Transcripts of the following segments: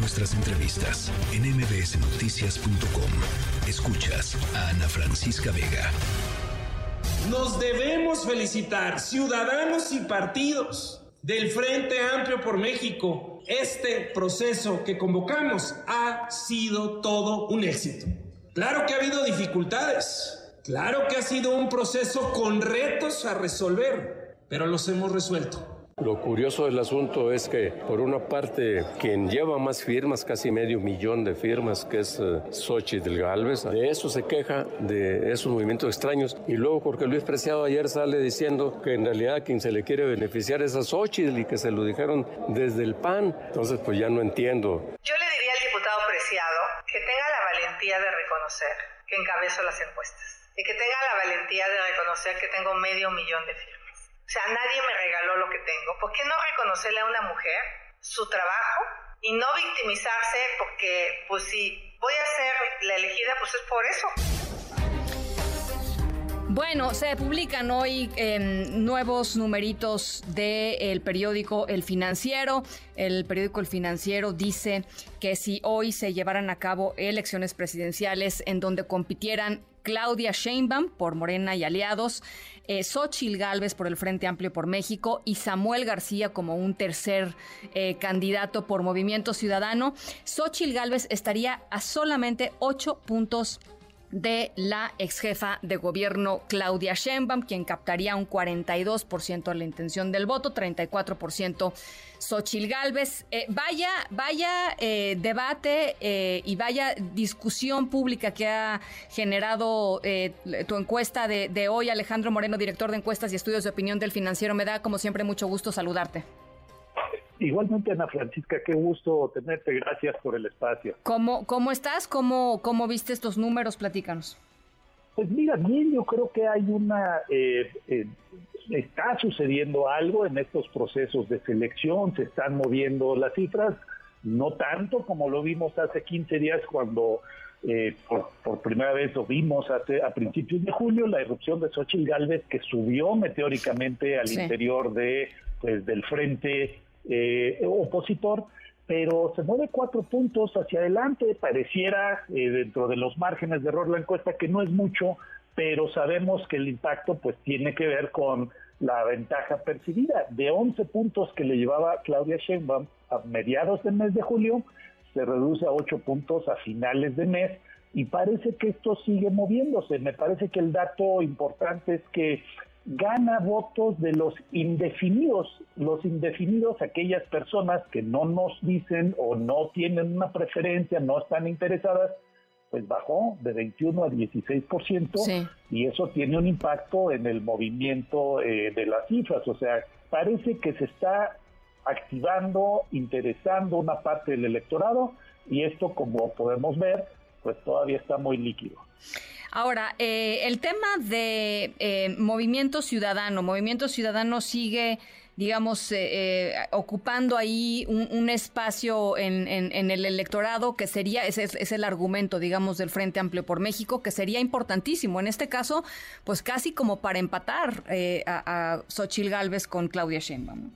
nuestras entrevistas en mbsnoticias.com. Escuchas a Ana Francisca Vega. Nos debemos felicitar, ciudadanos y partidos del Frente Amplio por México. Este proceso que convocamos ha sido todo un éxito. Claro que ha habido dificultades, claro que ha sido un proceso con retos a resolver, pero los hemos resuelto. Lo curioso del asunto es que, por una parte, quien lleva más firmas, casi medio millón de firmas, que es uh, Xochitl Galvez, de eso se queja, de esos movimientos extraños. Y luego Jorge Luis Preciado ayer sale diciendo que en realidad quien se le quiere beneficiar es a Xochitl y que se lo dijeron desde el PAN. Entonces, pues ya no entiendo. Yo le diría al diputado Preciado que tenga la valentía de reconocer que encabezo las encuestas y que tenga la valentía de reconocer que tengo medio millón de firmas. O sea, nadie me regaló lo que tengo. ¿Por qué no reconocerle a una mujer su trabajo y no victimizarse porque, pues si voy a ser la elegida, pues es por eso? Bueno, se publican hoy em, nuevos numeritos del periódico El Financiero. El periódico El Financiero dice que si hoy se llevaran a cabo elecciones presidenciales en donde compitieran Claudia Sheinbaum por Morena y aliados, eh, Xochil Gálvez por el Frente Amplio por México y Samuel García como un tercer eh, candidato por Movimiento Ciudadano, Xochil Gálvez estaría a solamente ocho puntos de la ex jefa de gobierno Claudia Sheinbaum, quien captaría un 42% de la intención del voto, 34% Xochil Gálvez. Eh, vaya, vaya eh, debate eh, y vaya discusión pública que ha generado tu encuesta de, de hoy, Alejandro Moreno, director de encuestas y estudios de opinión del financiero. Me da como siempre mucho gusto saludarte. Igualmente, Ana Francisca, qué gusto tenerte. Gracias por el espacio. ¿Cómo, cómo estás? ¿Cómo, ¿Cómo viste estos números? Platícanos. Pues mira, bien, yo creo que hay una... Eh, eh, está sucediendo algo en estos procesos de selección, se están moviendo las cifras, no tanto como lo vimos hace 15 días cuando eh, por, primera vez lo vimos hace, a principios de julio, la erupción de Xochitl Galvez que subió meteóricamente al interior de pues del frente eh, opositor, pero se mueve cuatro puntos hacia adelante. Pareciera eh, dentro de los márgenes de error la encuesta que no es mucho, pero sabemos que el impacto pues tiene que ver con la ventaja percibida. De 11 puntos que le llevaba Claudia Sheinbaum a mediados del mes de julio, se reduce a 8 puntos a finales de mes y parece que esto sigue moviéndose. Me parece que el dato importante es que gana votos de los indefinidos, los indefinidos, aquellas personas que no nos dicen o no tienen una preferencia, no están interesadas, pues bajó de 21 a 16% y eso tiene un impacto en el movimiento eh, de las cifras, o sea, parece que se está activando, interesando una parte del electorado y esto como podemos ver, pues todavía está muy líquido. Ahora, eh, el tema de eh, Movimiento Ciudadano, Movimiento Ciudadano sigue digamos, eh, ocupando ahí un, espacio en, el electorado que sería, ese es, el argumento, digamos, del Frente Amplio por México, que sería importantísimo. En este caso, pues casi como para empatar a, a Xochil Gálvez con Claudia Sheinbaum.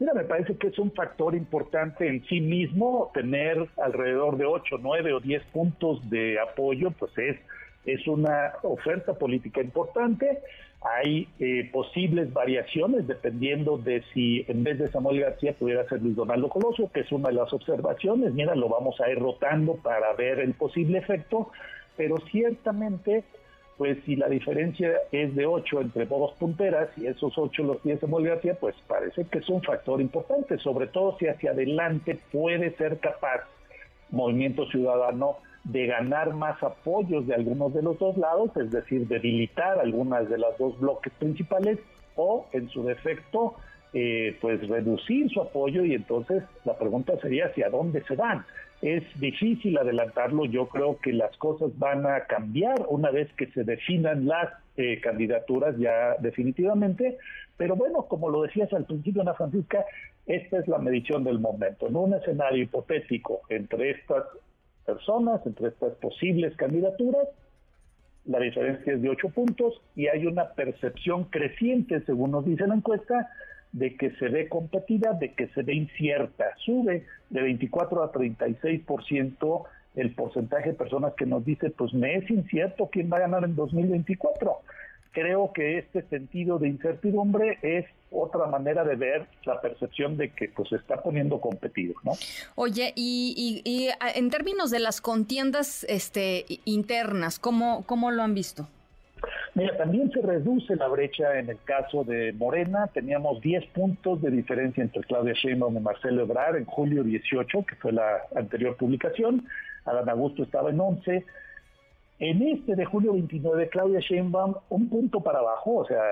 Mira, me parece que es un factor importante en sí mismo tener alrededor de 8, 9 o 10 puntos de apoyo, pues es es una oferta política importante. Hay eh, posibles variaciones dependiendo de si en vez de Samuel García pudiera ser Luis Donaldo Coloso, que es una de las observaciones. Mira, lo vamos a ir rotando para ver el posible efecto, pero ciertamente, pues si la diferencia es de 8 entre dos punteras y esos 8 los tiene Samuel García, pues parece que es un factor importante, sobre todo si hacia adelante puede ser capaz Movimiento Ciudadano de ganar más apoyos de algunos de los dos lados, es decir, debilitar algunas de las dos bloques principales o, en su defecto, eh, pues reducir su apoyo y entonces la pregunta sería hacia dónde se van. Es difícil adelantarlo, yo creo que las cosas van a cambiar una vez que se definan las eh, candidaturas ya definitivamente, pero bueno, como lo decías al principio, Ana Francisca, esta es la medición del momento. En un escenario hipotético entre estas personas, entre estas posibles candidaturas. La diferencia es de ocho puntos y hay una percepción creciente, según nos dice la encuesta, de que se ve competida, de que se ve incierta. Sube de 24 a 36% el porcentaje de personas que nos dice, pues me es incierto quién va a ganar en 2024. Creo que este sentido de incertidumbre es otra manera de ver la percepción de que pues se está poniendo competido, ¿no? Oye, y, y, en términos de las contiendas este, internas, ¿cómo, ¿cómo lo han visto? Mira, también se reduce la brecha en el caso de Morena. Teníamos 10 puntos de diferencia entre Claudia Sheinbaum y Marcelo Ebrard en julio 18, que fue la anterior publicación. Adán Augusto estaba en 11. En este de julio 29, Claudia Sheinbaum, un punto para abajo, o sea,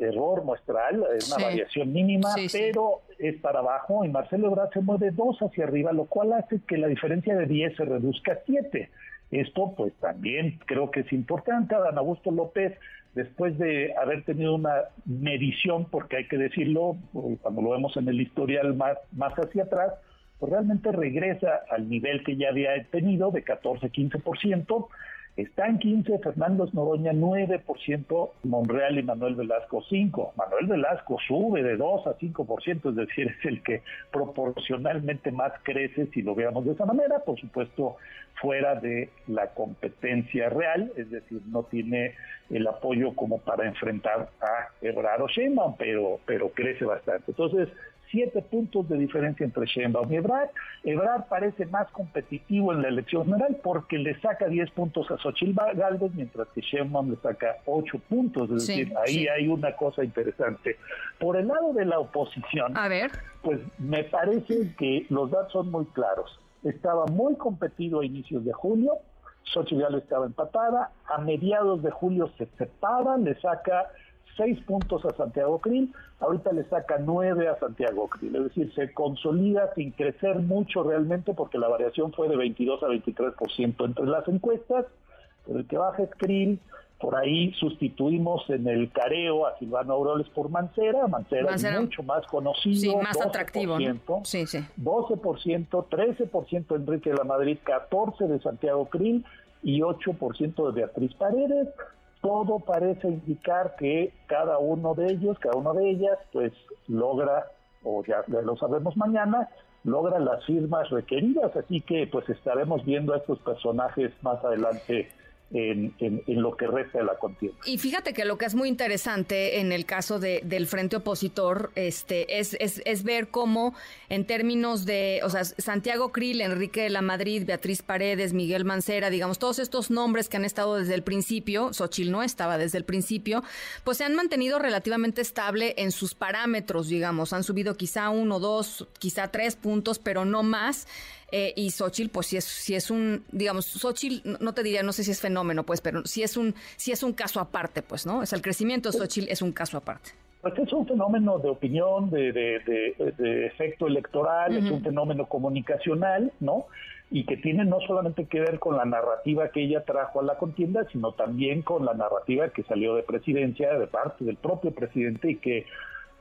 error muestral, es una variación mínima, pero es para abajo, y Marcelo Ebrard se mueve dos hacia arriba, lo cual hace que la diferencia de 10 se reduzca a 7. Esto pues también creo que es importante. Adán Augusto López, después de haber tenido una medición, porque hay que decirlo, cuando lo vemos en el historial más, más hacia atrás, pues realmente regresa al nivel que ya había tenido de 14-15%. Está en 15, Fernando Noroña 9%, Monreal y Manuel Velasco 5. Manuel Velasco sube de 2 a 5%, es decir, es el que proporcionalmente más crece si lo veamos de esa manera, por supuesto fuera de la competencia real, es decir, no tiene el apoyo como para enfrentar a Ebrard o Sheinbaum, pero, pero crece bastante. Entonces, siete puntos de diferencia entre Sheinbaum y Ebrard. Ebrard parece más competitivo en la elección general porque le saca 10 puntos a Xochitl Galvez, mientras que Sheinbaum le saca 8 puntos. Es decir, ahí hay una cosa interesante. Por el lado de la oposición, a ver. pues me parece que los datos son muy claros. Estaba muy competido a inicios de julio, Xochitl Galvez estaba empatada, a mediados de julio se separan, le saca seis puntos a Santiago Krill, ahorita le saca nueve a Santiago Krill, es decir, se consolida sin crecer mucho realmente porque la variación fue de 22 a 23% entre las encuestas, pero el que baja es Krill, por ahí sustituimos en el careo a Silvano Aureoles por Mancera. Mancera, es mucho más conocido. Sí, más atractivo. Sí, sí. 12%, 13% Enrique de la Madrid, 14% de Santiago Krill y 8% de Beatriz Paredes todo parece indicar que cada uno de ellos, cada una de ellas, pues logra, o ya lo sabemos mañana, logra las firmas requeridas, así que pues estaremos viendo a estos personajes más adelante en, lo que resta de la contienda. Y fíjate que lo que es muy interesante en el caso de, del frente opositor este, es, es, ver cómo en términos de, o sea, Santiago Krill, Enrique de la Madrid, Beatriz Paredes, Miguel Mancera, digamos, todos estos nombres que han estado desde el principio, Xochitl no estaba desde el principio, pues se han mantenido relativamente estable en sus parámetros, digamos, han subido quizá uno, dos, quizá tres puntos, pero no más. Eh, y Xochitl, pues si es, si es un, digamos, Xochitl, no te diría, no sé si es fenómeno, pues, pero si es un, si es un caso aparte, pues, ¿no? Es el crecimiento de Xochitl es un caso aparte. Pues es un fenómeno de opinión, de, de, efecto electoral, es un fenómeno comunicacional, ¿no? Y que tiene no solamente que ver con la narrativa que ella trajo a la contienda, sino también con la narrativa que salió de presidencia, de parte del propio presidente y que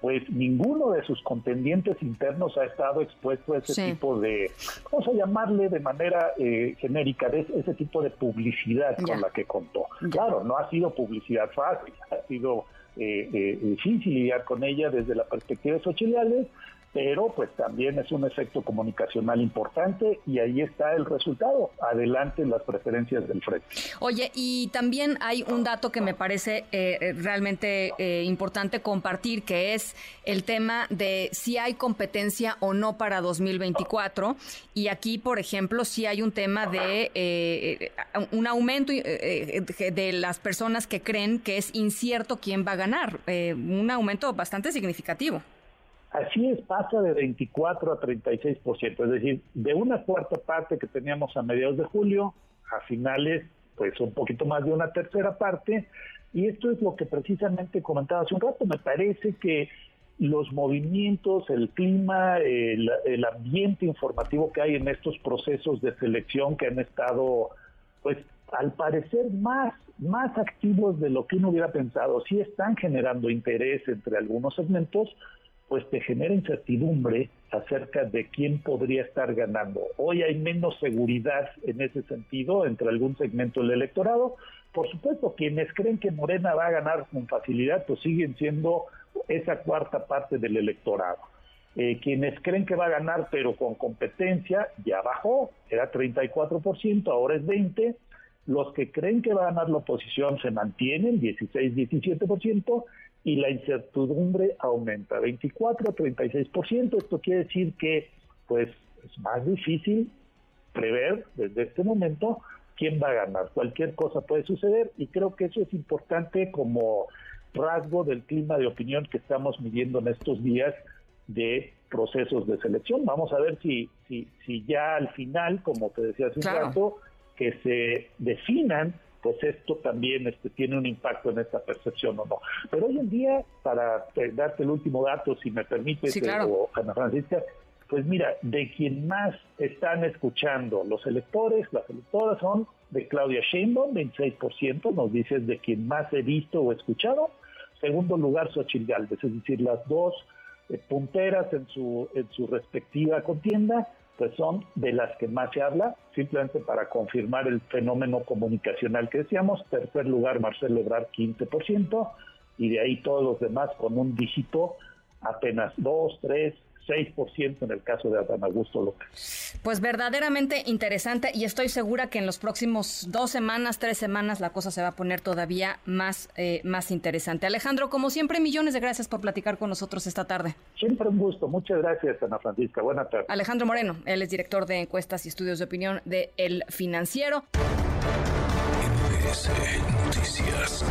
pues ninguno de sus contendientes internos ha estado expuesto a ese tipo de, vamos a llamarle de manera eh, genérica, de ese tipo de publicidad con la que contó. Claro, no ha sido publicidad fácil, ha sido eh, eh, difícil lidiar con ella desde la perspectiva de Xochitl pero pues también es un efecto comunicacional importante y ahí está el resultado. Adelante las preferencias del frente. Oye, y también hay un dato que me parece eh, realmente eh, importante compartir, que es el tema de si hay competencia o no para 2024. Y aquí, por ejemplo, si hay un tema de eh, un aumento de las personas que creen que es incierto quién va a ganar. un aumento bastante significativo. Así es, pasa de 24 a 36%, es decir, de una cuarta parte que teníamos a mediados de julio, a finales, pues un poquito más de una tercera parte, y esto es lo que precisamente comentaba hace un rato, me parece que los movimientos, el clima, el, el ambiente informativo que hay en estos procesos de selección que han estado, pues al parecer más, más activos de lo que uno hubiera pensado, sí están generando interés entre algunos segmentos, pues te genera incertidumbre acerca de quién podría estar ganando. Hoy hay menos seguridad en ese sentido entre algún segmento del electorado. Por supuesto, quienes creen que Morena va a ganar con facilidad, pues siguen siendo esa cuarta parte del electorado. Eh, quienes creen que va a ganar pero con competencia ya bajó, era 34%, ahora es 20%. Los que creen que va a ganar la oposición se mantienen, 16-17%, y la incertidumbre aumenta, 24-36%. Esto quiere decir que pues es más difícil prever desde este momento quién va a ganar. Cualquier cosa puede suceder y creo que eso es importante como rasgo del clima de opinión que estamos midiendo en estos días de procesos de selección. Vamos a ver si, si, si ya al final, como te decía hace un rato, que se definan, pues esto también este, tiene un impacto en esta percepción o no. Pero hoy en día, para darte el último dato, si me permite, sí, Ana Francisca, pues mira, de quien más están escuchando los electores, las electoras son de Claudia Sheinbaum, 26%, nos dices de quien más he visto o escuchado. Segundo lugar, Xochitl Galvez, es decir, las dos eh, punteras en su, en su respectiva contienda, pues son de las que más se habla, simplemente para confirmar el fenómeno comunicacional que decíamos. Tercer lugar, Marcelo Ebrard, 15%, y de ahí todos los demás con un dígito apenas 2, 3, 6% en el caso de Adán Augusto López. Pues verdaderamente interesante y estoy segura que en los próximos dos semanas, tres semanas, la cosa se va a poner todavía más, eh, más interesante. Alejandro, como siempre, millones de gracias por platicar con nosotros esta tarde. Siempre un gusto. Muchas gracias, Ana Francisca. Buenas tardes. Alejandro Moreno, él es director de encuestas y estudios de opinión de El Financiero. Noticias.